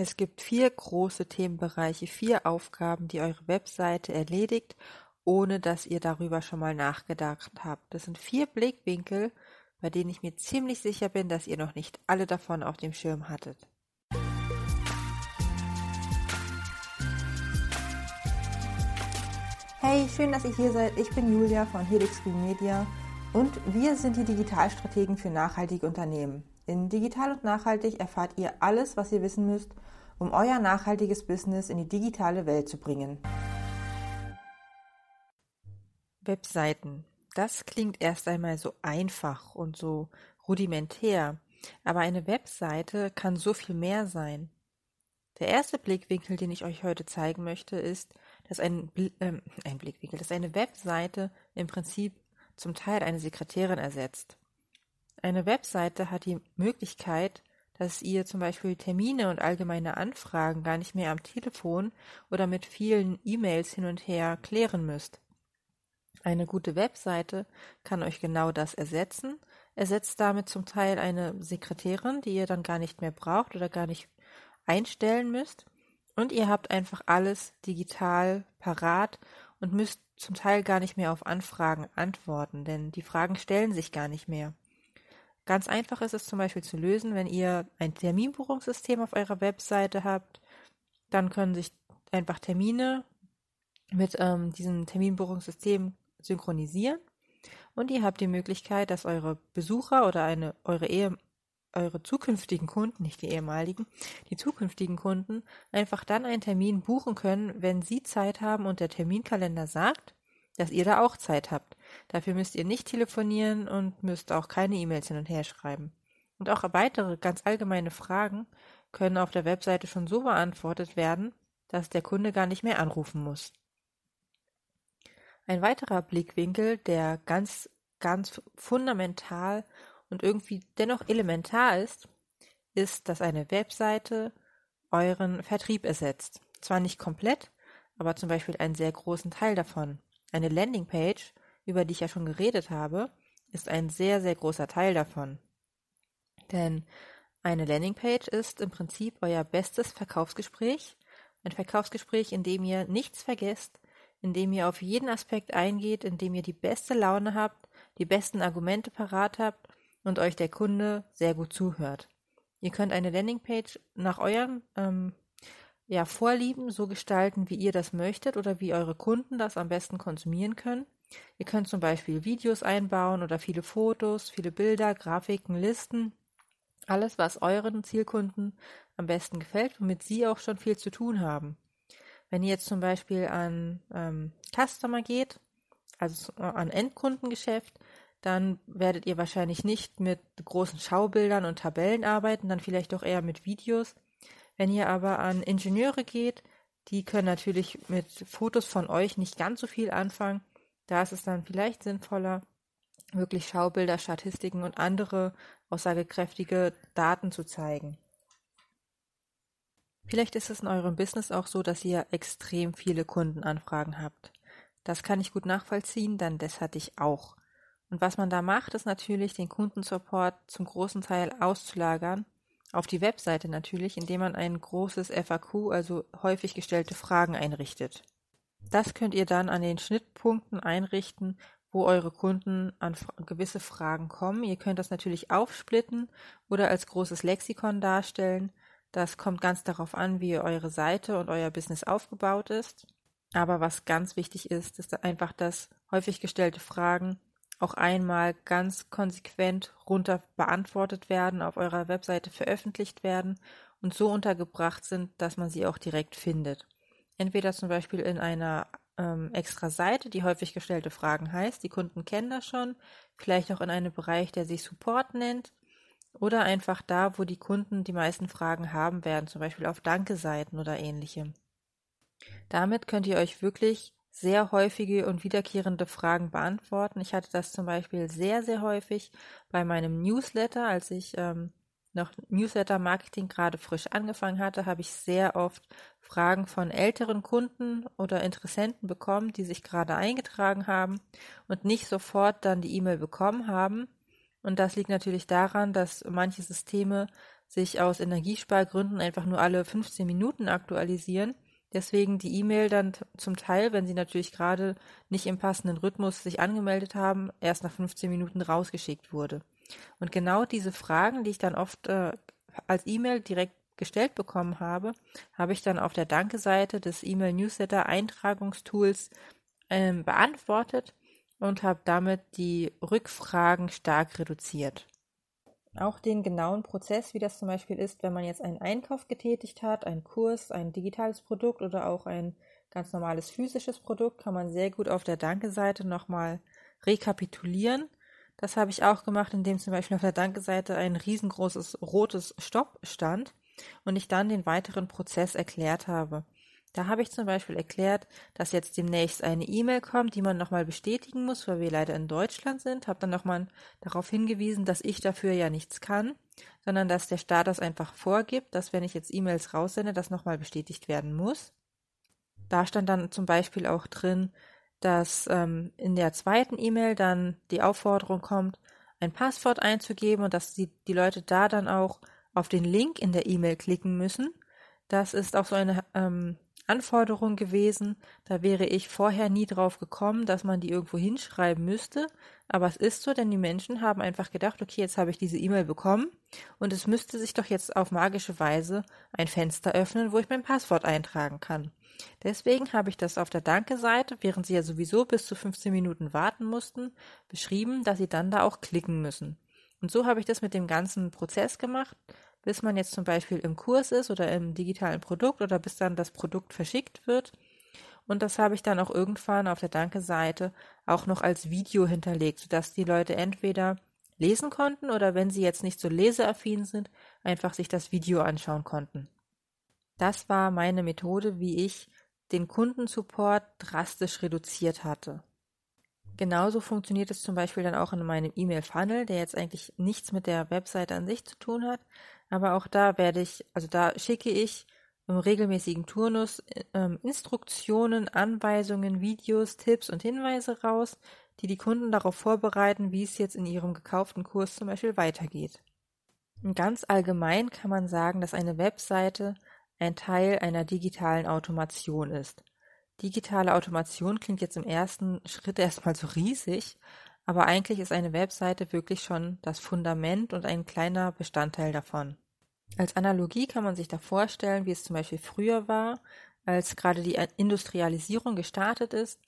Es gibt vier große Themenbereiche, vier Aufgaben, die eure Webseite erledigt, ohne dass ihr darüber schon mal nachgedacht habt. Das sind vier Blickwinkel, bei denen ich mir ziemlich sicher bin, dass ihr noch nicht alle davon auf dem Schirm hattet. Hey, schön, dass ihr hier seid. Ich bin Julia von Helix Green Media und wir sind die Digitalstrategen für nachhaltige Unternehmen. In Digital und Nachhaltig erfahrt ihr alles, was ihr wissen müsst, um euer nachhaltiges Business in die digitale Welt zu bringen. Webseiten. Das klingt erst einmal so einfach und so rudimentär, aber eine Webseite kann so viel mehr sein. Der erste Blickwinkel, den ich euch heute zeigen möchte, ist, dass ein, äh, ein Blickwinkel, dass eine Webseite im Prinzip zum Teil eine Sekretärin ersetzt. Eine Webseite hat die Möglichkeit, dass ihr zum Beispiel Termine und allgemeine Anfragen gar nicht mehr am Telefon oder mit vielen E-Mails hin und her klären müsst. Eine gute Webseite kann euch genau das ersetzen, ersetzt damit zum Teil eine Sekretärin, die ihr dann gar nicht mehr braucht oder gar nicht einstellen müsst. Und ihr habt einfach alles digital parat und müsst zum Teil gar nicht mehr auf Anfragen antworten, denn die Fragen stellen sich gar nicht mehr. Ganz einfach ist es zum Beispiel zu lösen, wenn ihr ein Terminbuchungssystem auf eurer Webseite habt, dann können sich einfach Termine mit ähm, diesem Terminbuchungssystem synchronisieren und ihr habt die Möglichkeit, dass eure Besucher oder eine eure Ehe eure zukünftigen Kunden, nicht die ehemaligen, die zukünftigen Kunden einfach dann einen Termin buchen können, wenn sie Zeit haben und der Terminkalender sagt, dass ihr da auch Zeit habt. Dafür müsst ihr nicht telefonieren und müsst auch keine E-Mails hin und her schreiben. Und auch weitere ganz allgemeine Fragen können auf der Webseite schon so beantwortet werden, dass der Kunde gar nicht mehr anrufen muss. Ein weiterer Blickwinkel, der ganz, ganz fundamental und irgendwie dennoch elementar ist, ist, dass eine Webseite euren Vertrieb ersetzt. Zwar nicht komplett, aber zum Beispiel einen sehr großen Teil davon. Eine Landingpage, über die ich ja schon geredet habe, ist ein sehr, sehr großer Teil davon. Denn eine Landingpage ist im Prinzip euer bestes Verkaufsgespräch. Ein Verkaufsgespräch, in dem ihr nichts vergesst, in dem ihr auf jeden Aspekt eingeht, in dem ihr die beste Laune habt, die besten Argumente parat habt und euch der Kunde sehr gut zuhört. Ihr könnt eine Landingpage nach euren ähm, ja, Vorlieben so gestalten, wie ihr das möchtet oder wie eure Kunden das am besten konsumieren können. Ihr könnt zum Beispiel Videos einbauen oder viele Fotos, viele Bilder, Grafiken, Listen. Alles, was euren Zielkunden am besten gefällt, womit sie auch schon viel zu tun haben. Wenn ihr jetzt zum Beispiel an ähm, Customer geht, also an Endkundengeschäft, dann werdet ihr wahrscheinlich nicht mit großen Schaubildern und Tabellen arbeiten, dann vielleicht doch eher mit Videos, wenn ihr aber an Ingenieure geht, die können natürlich mit Fotos von euch nicht ganz so viel anfangen. Da ist es dann vielleicht sinnvoller, wirklich Schaubilder, Statistiken und andere aussagekräftige Daten zu zeigen. Vielleicht ist es in eurem Business auch so, dass ihr extrem viele Kundenanfragen habt. Das kann ich gut nachvollziehen, denn das hatte ich auch. Und was man da macht, ist natürlich, den Kundensupport zum großen Teil auszulagern auf die Webseite natürlich, indem man ein großes FAQ, also häufig gestellte Fragen einrichtet. Das könnt ihr dann an den Schnittpunkten einrichten, wo eure Kunden an gewisse Fragen kommen. Ihr könnt das natürlich aufsplitten oder als großes Lexikon darstellen. Das kommt ganz darauf an, wie eure Seite und euer Business aufgebaut ist. Aber was ganz wichtig ist, ist einfach, dass häufig gestellte Fragen auch einmal ganz konsequent runter beantwortet werden, auf eurer Webseite veröffentlicht werden und so untergebracht sind, dass man sie auch direkt findet. Entweder zum Beispiel in einer ähm, extra Seite, die häufig gestellte Fragen heißt, die Kunden kennen das schon, vielleicht auch in einem Bereich, der sich Support nennt, oder einfach da, wo die Kunden die meisten Fragen haben werden, zum Beispiel auf Danke-Seiten oder ähnlichem. Damit könnt ihr euch wirklich sehr häufige und wiederkehrende Fragen beantworten. Ich hatte das zum Beispiel sehr, sehr häufig bei meinem Newsletter, als ich ähm, noch Newsletter-Marketing gerade frisch angefangen hatte, habe ich sehr oft Fragen von älteren Kunden oder Interessenten bekommen, die sich gerade eingetragen haben und nicht sofort dann die E-Mail bekommen haben. Und das liegt natürlich daran, dass manche Systeme sich aus Energiespargründen einfach nur alle 15 Minuten aktualisieren. Deswegen die E-Mail dann zum Teil, wenn sie natürlich gerade nicht im passenden Rhythmus sich angemeldet haben, erst nach 15 Minuten rausgeschickt wurde. Und genau diese Fragen, die ich dann oft äh, als E-Mail direkt gestellt bekommen habe, habe ich dann auf der Danke-Seite des E-Mail-Newsletter-Eintragungstools ähm, beantwortet und habe damit die Rückfragen stark reduziert. Auch den genauen Prozess, wie das zum Beispiel ist, wenn man jetzt einen Einkauf getätigt hat, einen Kurs, ein digitales Produkt oder auch ein ganz normales physisches Produkt, kann man sehr gut auf der Danke-Seite nochmal rekapitulieren. Das habe ich auch gemacht, indem zum Beispiel auf der Danke-Seite ein riesengroßes rotes Stopp stand und ich dann den weiteren Prozess erklärt habe. Da habe ich zum Beispiel erklärt, dass jetzt demnächst eine E-Mail kommt, die man nochmal bestätigen muss, weil wir leider in Deutschland sind. Habe dann nochmal darauf hingewiesen, dass ich dafür ja nichts kann, sondern dass der Staat das einfach vorgibt, dass wenn ich jetzt E-Mails raussende, das nochmal bestätigt werden muss. Da stand dann zum Beispiel auch drin, dass ähm, in der zweiten E-Mail dann die Aufforderung kommt, ein Passwort einzugeben und dass die, die Leute da dann auch auf den Link in der E-Mail klicken müssen. Das ist auch so eine ähm, Anforderung gewesen. Da wäre ich vorher nie drauf gekommen, dass man die irgendwo hinschreiben müsste. Aber es ist so, denn die Menschen haben einfach gedacht, okay, jetzt habe ich diese E-Mail bekommen und es müsste sich doch jetzt auf magische Weise ein Fenster öffnen, wo ich mein Passwort eintragen kann. Deswegen habe ich das auf der Danke-Seite, während sie ja sowieso bis zu 15 Minuten warten mussten, beschrieben, dass sie dann da auch klicken müssen. Und so habe ich das mit dem ganzen Prozess gemacht bis man jetzt zum Beispiel im Kurs ist oder im digitalen Produkt oder bis dann das Produkt verschickt wird. Und das habe ich dann auch irgendwann auf der Danke-Seite auch noch als Video hinterlegt, sodass die Leute entweder lesen konnten oder wenn sie jetzt nicht so leseaffin sind, einfach sich das Video anschauen konnten. Das war meine Methode, wie ich den Kundensupport drastisch reduziert hatte. Genauso funktioniert es zum Beispiel dann auch in meinem E-Mail-Funnel, der jetzt eigentlich nichts mit der Webseite an sich zu tun hat, aber auch da werde ich, also da schicke ich im regelmäßigen Turnus ähm, Instruktionen, Anweisungen, Videos, Tipps und Hinweise raus, die die Kunden darauf vorbereiten, wie es jetzt in ihrem gekauften Kurs zum Beispiel weitergeht. Und ganz allgemein kann man sagen, dass eine Webseite ein Teil einer digitalen Automation ist. Digitale Automation klingt jetzt im ersten Schritt erstmal so riesig, aber eigentlich ist eine Webseite wirklich schon das Fundament und ein kleiner Bestandteil davon. Als Analogie kann man sich da vorstellen, wie es zum Beispiel früher war, als gerade die Industrialisierung gestartet ist.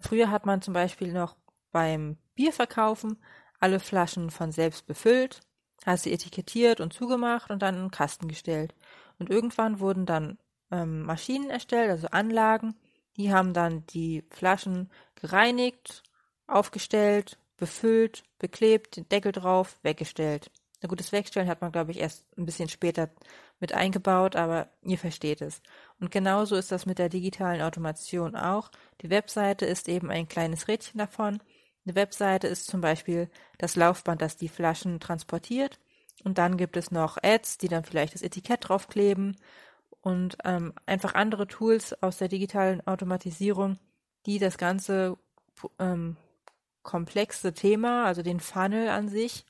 Früher hat man zum Beispiel noch beim Bierverkaufen alle Flaschen von selbst befüllt, hat sie etikettiert und zugemacht und dann in den Kasten gestellt. Und irgendwann wurden dann ähm, Maschinen erstellt, also Anlagen, die haben dann die Flaschen gereinigt aufgestellt, befüllt, beklebt, den Deckel drauf, weggestellt. Na gut, das Wegstellen hat man, glaube ich, erst ein bisschen später mit eingebaut, aber ihr versteht es. Und genauso ist das mit der digitalen Automation auch. Die Webseite ist eben ein kleines Rädchen davon. Eine Webseite ist zum Beispiel das Laufband, das die Flaschen transportiert. Und dann gibt es noch Ads, die dann vielleicht das Etikett draufkleben und ähm, einfach andere Tools aus der digitalen Automatisierung, die das Ganze ähm, komplexe Thema, also den Funnel an sich,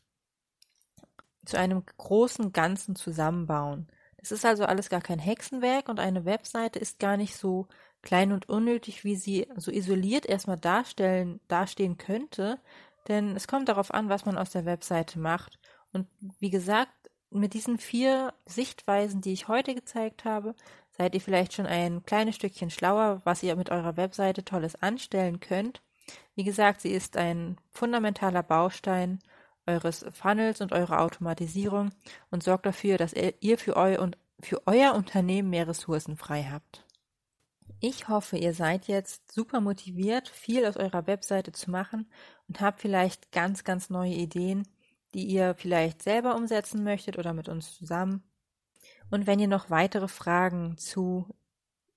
zu einem großen Ganzen zusammenbauen. Das ist also alles gar kein Hexenwerk und eine Webseite ist gar nicht so klein und unnötig, wie sie so isoliert erstmal darstellen, dastehen könnte, denn es kommt darauf an, was man aus der Webseite macht. Und wie gesagt, mit diesen vier Sichtweisen, die ich heute gezeigt habe, seid ihr vielleicht schon ein kleines Stückchen schlauer, was ihr mit eurer Webseite Tolles anstellen könnt. Wie gesagt, sie ist ein fundamentaler Baustein eures Funnels und eurer Automatisierung und sorgt dafür, dass ihr für, eu und für euer Unternehmen mehr Ressourcen frei habt. Ich hoffe, ihr seid jetzt super motiviert, viel aus eurer Webseite zu machen und habt vielleicht ganz, ganz neue Ideen, die ihr vielleicht selber umsetzen möchtet oder mit uns zusammen. Und wenn ihr noch weitere Fragen zu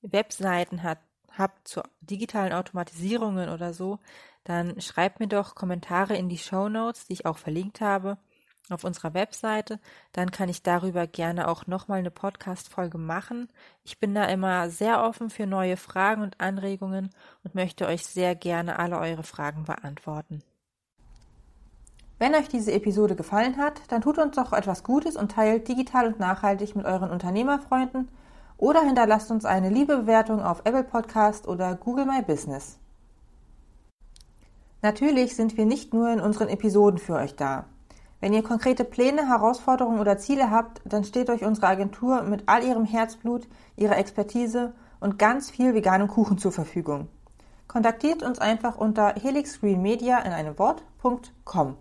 Webseiten habt, habt zu digitalen Automatisierungen oder so, dann schreibt mir doch Kommentare in die Show Notes, die ich auch verlinkt habe auf unserer Webseite. Dann kann ich darüber gerne auch nochmal eine Podcast-Folge machen. Ich bin da immer sehr offen für neue Fragen und Anregungen und möchte euch sehr gerne alle eure Fragen beantworten. Wenn euch diese Episode gefallen hat, dann tut uns doch etwas Gutes und teilt digital und nachhaltig mit euren Unternehmerfreunden oder hinterlasst uns eine liebe Bewertung auf Apple Podcast oder Google My Business. Natürlich sind wir nicht nur in unseren Episoden für euch da. Wenn ihr konkrete Pläne, Herausforderungen oder Ziele habt, dann steht euch unsere Agentur mit all ihrem Herzblut, ihrer Expertise und ganz viel veganem Kuchen zur Verfügung. Kontaktiert uns einfach unter helixgreenmedia in einem Wort.com.